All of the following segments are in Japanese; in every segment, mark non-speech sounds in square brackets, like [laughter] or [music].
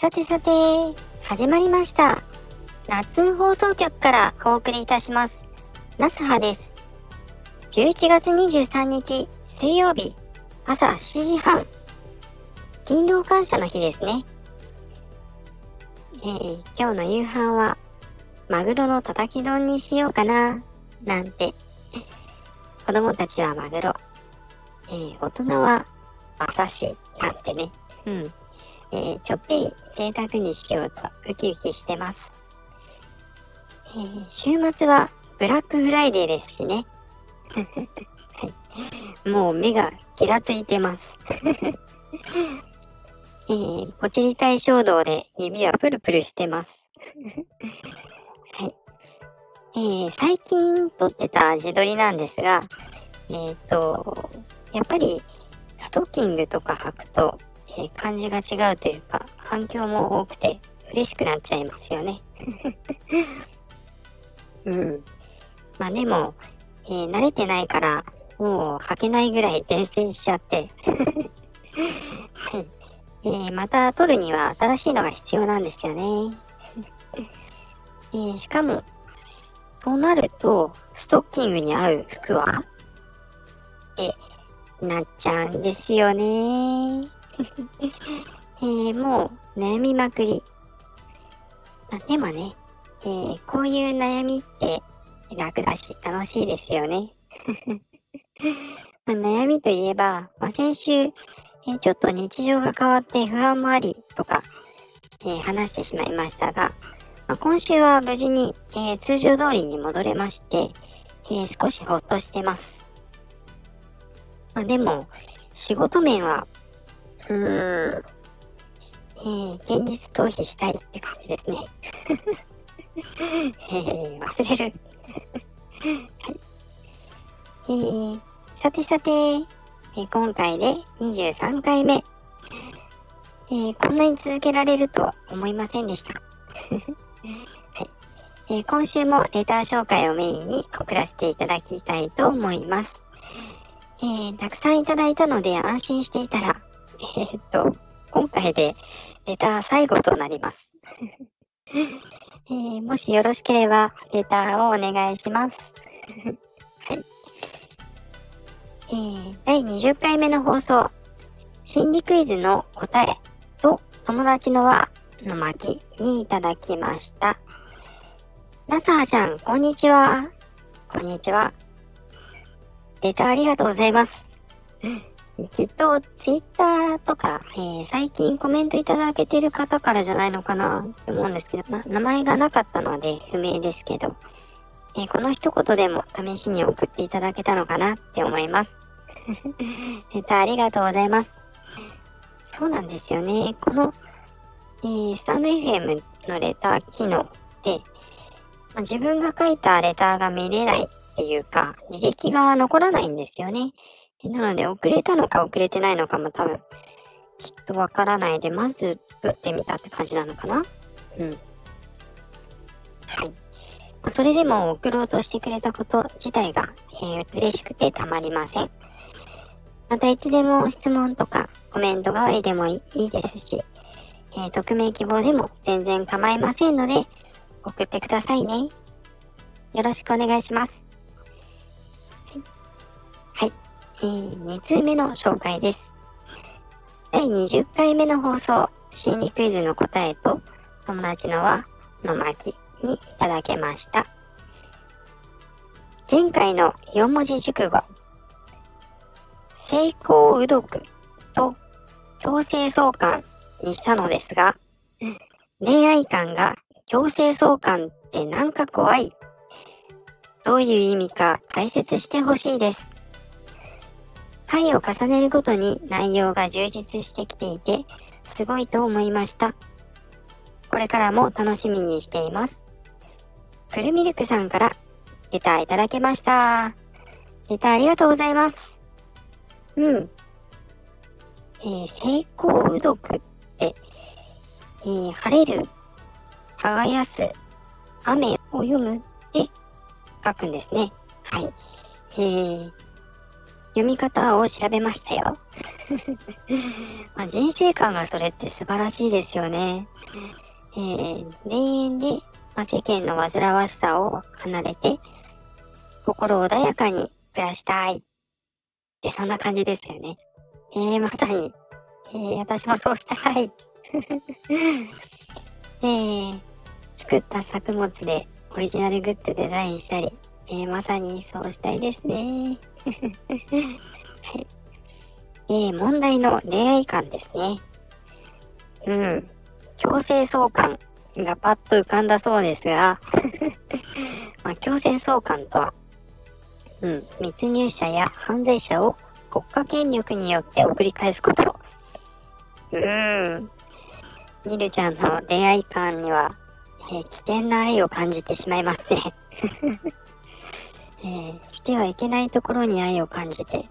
さてさて、始まりました。夏放送局からお送りいたします。ナスハです。11月23日水曜日朝7時半。勤労感謝の日ですね。えー、今日の夕飯はマグロのたたき丼にしようかな、なんて。子供たちはマグロ。えー、大人は馬刺し、なんてね。うん。えー、ちょっぴり贅沢にしようとウキウキしてます。えー、週末はブラックフライデーですしね。[laughs] はい、もう目がギラついてます。[laughs] えー、ポチリ体衝動で指はプルプルしてます。[laughs] はい。えー、最近撮ってた自撮りなんですが、えっ、と、やっぱりストッキングとか履くと、えー、感じが違うというか、反響も多くて嬉しくなっちゃいますよね。[laughs] うん。まあでも、えー、慣れてないから、もう履けないぐらい伝染しちゃって。[laughs] はい。えー、また撮るには新しいのが必要なんですよね。えー、しかも、となると、ストッキングに合う服は？ってなっちゃうんですよね。[laughs] えー、もう悩みまくり。まあ、でもね、えー、こういう悩みって楽だし楽しいですよね。[laughs] まあ、悩みといえば、まあ、先週、えー、ちょっと日常が変わって不安もありとか、え、話してしまいましたが、ま、今週は無事に、え通常通りに戻れまして、え少しほっとしてます。ま、でも、仕事面は。えー、現実逃避したいって感じですね。えー、忘れる。はい。えー、さてさて、えー、今回で23回目。えー、こんなに続けられるとは思いませんでした。はいえー、今週もレター紹介をメインに送らせていただきたいと思います。えー、たくさんいただいたので安心していたら、え、っと、今回でレター最後となります。[laughs] えー、もしよろしければ、レターをお願いします。はい。えー、第20回目の放送、心理クイズの答えと友達の輪の巻にいただきました。ラサーちゃん、こんにちは。こんにちは。レターありがとうございます。きっとツイッターとか、えー、最近コメントいただけてる方からじゃないのかなって思うんですけど、ま、名前がなかったので不明ですけど、えー、この一言でも試しに送っていただけたのかなって思います。[laughs] レタありがとうございます。そうなんですよね。この、えー、スタンド FM のレター機能で、ま、自分が書いたレターが見れないっていうか、履歴が残らないんですよね。なので、遅れたのか遅れてないのかも多分、きっとわからないで、まず打ってみたって感じなのかな？うん。はい。それでも送ろうとしてくれたこと自体が、えー、嬉しくてたまりません。またいつでも質問とかコメント代わりでもいいですし、えー、匿名希望でも全然構いませんので、送ってくださいね。よろしくお願いします。えー、2通目の紹介です。第20回目の放送、心理クイズの答えと、友達の輪の巻にいただけました。前回の4文字熟語、成功うどくと強制送還にしたのですが、恋愛観が強制送還ってなんか怖い。どういう意味か解説してほしいです。回を重ねるごとに内容が充実してきていて、すごいと思いました。これからも楽しみにしています。くるミルクさんからレターいただけました。レターありがとうございます。うん。えー、成功うどくって、えー、晴れる、耕す、雨を読むって書くんですね。はい。えー、読み方を調べましたよ。[laughs] まあ、人生観がそれって素晴らしいですよね。えー、田園で、まあ、世間の煩わしさを離れて、心穏やかに暮らしたい。で、そんな感じですよね。えー、まさに、えー、私もそうしたい。[laughs] えー、作った作物でオリジナルグッズデザインしたり、えー、まさにそうしたいですね。[laughs] はい。えー、問題の恋愛観ですね。うん。強制送還がパッと浮かんだそうですが [laughs] まあ、強制送還とは、うん、密入者や犯罪者を国家権力によって送り返すこと。うーん。ニルちゃんの恋愛観には、えー、危険な愛を感じてしまいますねえー、してはいけないところに愛を感じて、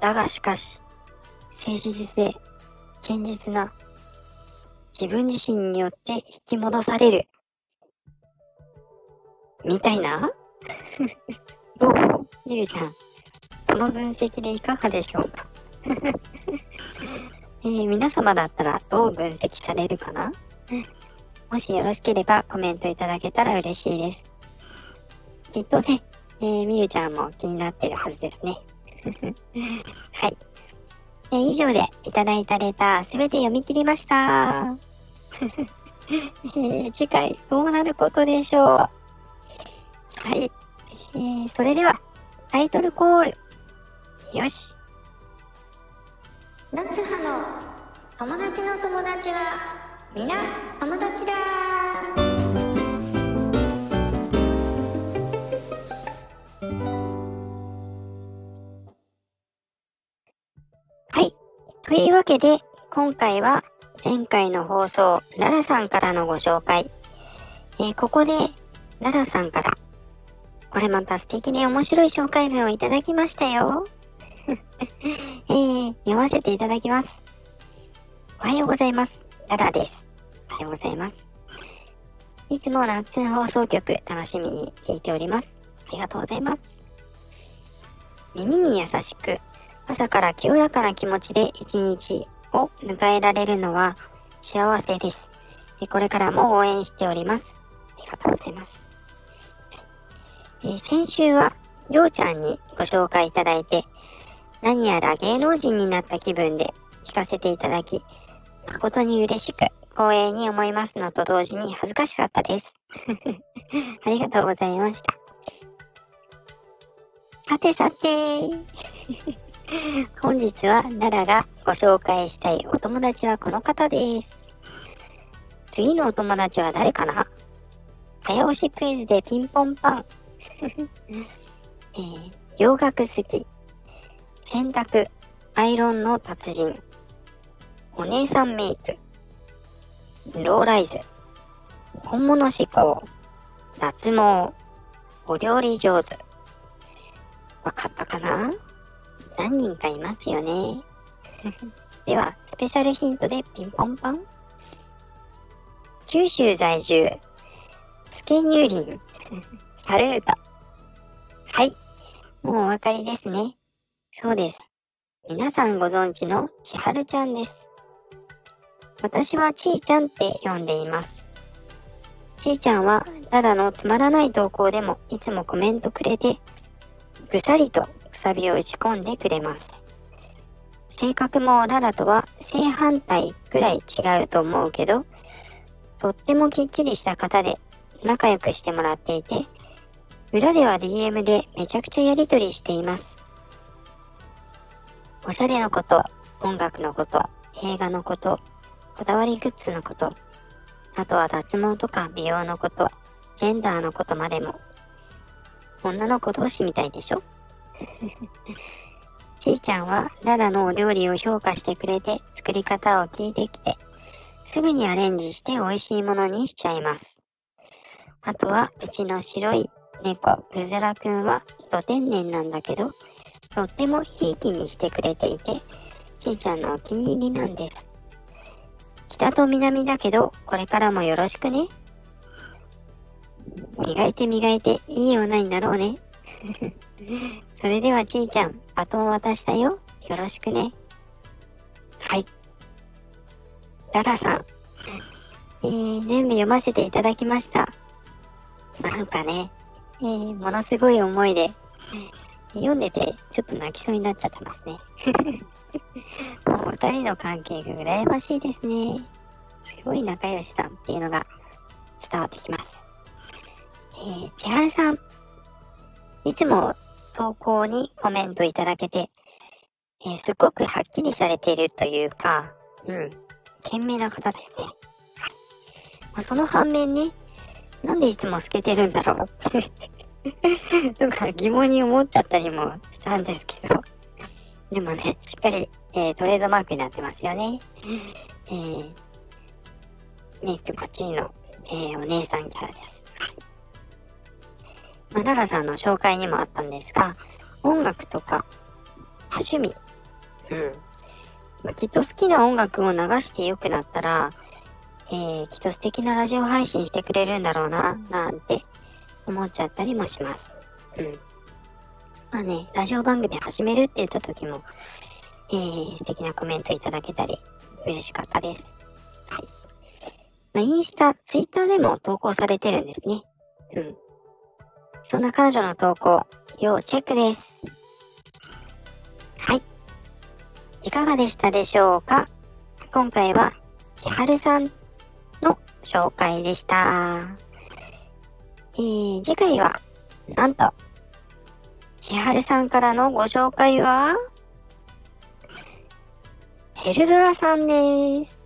だがしかし、誠実で堅実な自分自身によって引き戻される。みたいな？[laughs] どう？ゆるちゃん。この分析でいかがでしょうか？[laughs] えー、皆様だったらどう分析されるかな？もしよろしければコメントいただけたら嬉しいです。きっとね、えー、みゆちゃんも気になってるはずですね。[laughs] はい。えー、以上でいただいたレターすべて読み切りました。えー、次回どうなることでしょう。はい。えー、それでは、タイトルコール。よし。夏葉の友達の友達は、皆友達だというわけで、今回は前回の放送、ララさんからのご紹介。えー、ここで、ララさんから、これまた素敵で面白い紹介文をいただきましたよ。[laughs] えー、読ませていただきます。おはようございます。ララです。おはようございます。いつも夏放送局楽しみに聞いております。ありがとうございます。耳に優しく、朝から清らかな気持ちで一日を迎えられるのは幸せです。これからも応援しております。ありがとうございます。え先週は、りょうちゃんにご紹介いただいて、何やら芸能人になった気分で聞かせていただき、誠に嬉しく光栄に思いますのと同時に恥ずかしかったです。[laughs] ありがとうございました。さてさて、本日は奈良がご紹介したいお友達はこの方です。次のお友達は誰かな？早押しクイズでピンポンパン。[laughs] えー、洋楽好き。洗濯、アイロンの達人。お姉さんメイク。ローライズ。本物志向。脱毛。お料理上手。わかったかな？何人かいますよね。[laughs] では、スペシャルヒントでピンポンパン。九州在住、スケニューリン、[laughs] サルート。はい。もうお分かりですね。そうです。皆さんご存知の千春ちゃんです。私はちーちゃんって呼んでいます。ちーちゃんは、ただのつまらない投稿でもいつもコメントくれて、ぐさりとサビを打ち込んでくれます。性格もララとは正反対くらい違うと思うけど、とってもきっちりした方で仲良くしてもらっていて、裏では DM でめちゃくちゃやりとりしています。おしゃれのこと、音楽のこと、映画のこと、こだわりグッズのこと、あとは脱毛とか美容のこと、ジェンダーのことまでも、女の子同士みたいでしょ？[laughs] ちーちゃんはララのお料理を評価してくれて作り方を聞いてきて、すぐにアレンジして美味しいものにしちゃいます。あとは、うちの白い猫、うずらくんは、ど天然なんだけど、とってもひいきにしてくれていて、ちーちゃんのお気に入りなんです。北と南だけど、これからもよろしくね。磨いて磨いていい女になろうね。それではちーちゃん、バトン渡したよ。よろしくね。はい。ララさん。えー、全部読ませていただきました。なんかね、えー、ものすごい思いで、読んでてちょっと泣きそうになっちゃってますね。[laughs] もう二人の関係が羨ましいですね。すごい仲良しさんっていうのが伝わってきます。えー、千春さん。いつも投稿にコメントいただけて、えー、すごくはっきりされているというか、うん、賢明な方ですね。はい。まあ、その反面ね、なんでいつも透けてるんだろう？[laughs] とか疑問に思っちゃったりもしたんですけど。でもね、しっかり、えー、トレードマークになってますよね。えー、メイクバッチリの、えー、お姉さんキャラです。ま、ララさんの紹介にもあったんですが、音楽とか、趣味、うん。まあ、きっと好きな音楽を流して良くなったら、えー、きっと素敵なラジオ配信してくれるんだろうな、なんて思っちゃったりもします。うん。まあね、ラジオ番組始めるって言った時も、えー、素敵なコメントいただけたり、嬉しかったです。はい。まあ、インスタ、ツイッターでも投稿されてるんですね。うん。そんな彼女の投稿、要チェックです。はい。いかがでしたでしょうか？今回は、千春さんの紹介でした。えー、次回は、なんと、千春さんからのご紹介は、ヘルドラさんです。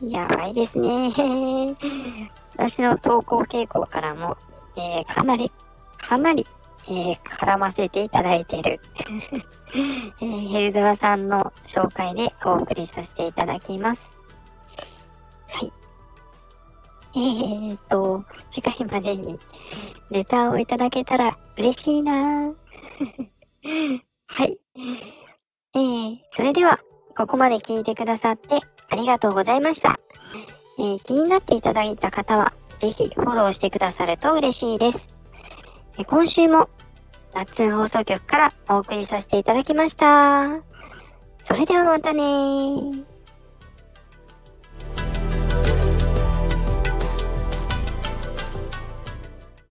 やばいですね。[laughs] 私の投稿傾向からも、えー、かなり、かなり、えー、絡ませていただいている [laughs] えー、ヘルドラさんの紹介でお送りさせていただきます。はい。えーと、次回までにレタをいただけたら嬉しいな [laughs] はい。えー、それでは、ここまで聞いてくださってありがとうございました。えー、気になっていただいた方は、ぜひフォローしてくださると嬉しいです。え今週も、夏放送局からお送りさせていただきました。それではまたね